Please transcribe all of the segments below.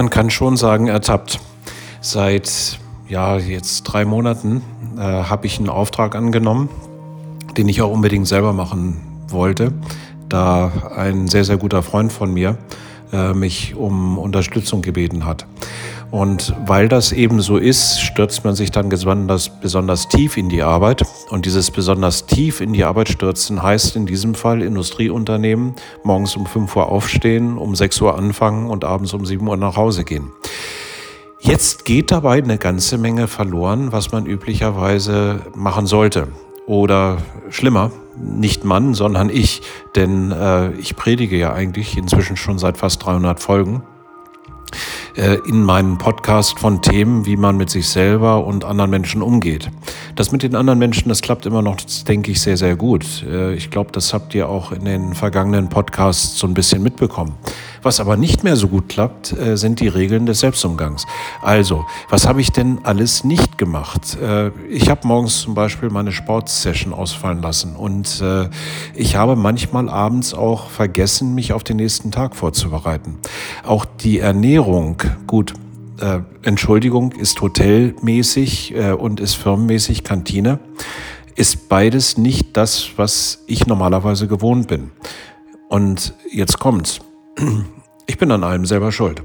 Man kann schon sagen, ertappt. Seit ja, jetzt drei Monaten äh, habe ich einen Auftrag angenommen, den ich auch unbedingt selber machen wollte, da ein sehr, sehr guter Freund von mir äh, mich um Unterstützung gebeten hat. Und weil das eben so ist, stürzt man sich dann besonders, besonders tief in die Arbeit. Und dieses besonders tief in die Arbeit stürzen heißt in diesem Fall Industrieunternehmen morgens um 5 Uhr aufstehen, um 6 Uhr anfangen und abends um 7 Uhr nach Hause gehen. Jetzt geht dabei eine ganze Menge verloren, was man üblicherweise machen sollte. Oder schlimmer, nicht Mann, sondern ich, denn äh, ich predige ja eigentlich inzwischen schon seit fast 300 Folgen äh, in meinem Podcast von Themen, wie man mit sich selber und anderen Menschen umgeht. Das mit den anderen Menschen, das klappt immer noch, denke ich, sehr, sehr gut. Äh, ich glaube, das habt ihr auch in den vergangenen Podcasts so ein bisschen mitbekommen. Was aber nicht mehr so gut klappt, äh, sind die Regeln des Selbstumgangs. Also, was habe ich denn alles nicht gemacht? Äh, ich habe morgens zum Beispiel meine Sportsession ausfallen lassen und äh, ich habe manchmal abends auch vergessen, mich auf den nächsten Tag vorzubereiten. Auch die Ernährung, gut, äh, Entschuldigung, ist hotelmäßig äh, und ist firmenmäßig Kantine, ist beides nicht das, was ich normalerweise gewohnt bin. Und jetzt kommt's ich bin an allem selber schuld.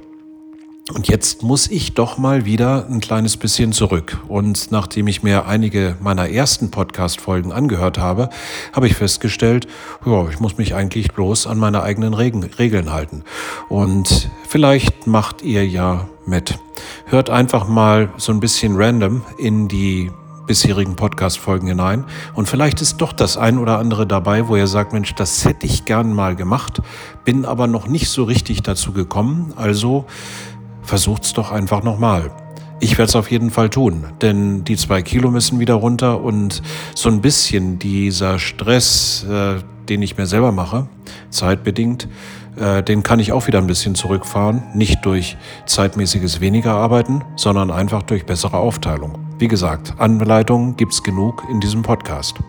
Und jetzt muss ich doch mal wieder ein kleines bisschen zurück. Und nachdem ich mir einige meiner ersten Podcast-Folgen angehört habe, habe ich festgestellt, ja, ich muss mich eigentlich bloß an meine eigenen Regeln halten. Und vielleicht macht ihr ja mit. Hört einfach mal so ein bisschen random in die bisherigen Podcast-Folgen hinein. Und vielleicht ist doch das ein oder andere dabei, wo ihr sagt, Mensch, das hätte ich gern mal gemacht, bin aber noch nicht so richtig dazu gekommen. Also versucht's doch einfach nochmal. Ich werde es auf jeden Fall tun, denn die zwei Kilo müssen wieder runter und so ein bisschen dieser Stress, äh, den ich mir selber mache, zeitbedingt, äh, den kann ich auch wieder ein bisschen zurückfahren. Nicht durch zeitmäßiges weniger arbeiten, sondern einfach durch bessere Aufteilung. Wie gesagt, Anleitungen gibt's genug in diesem Podcast.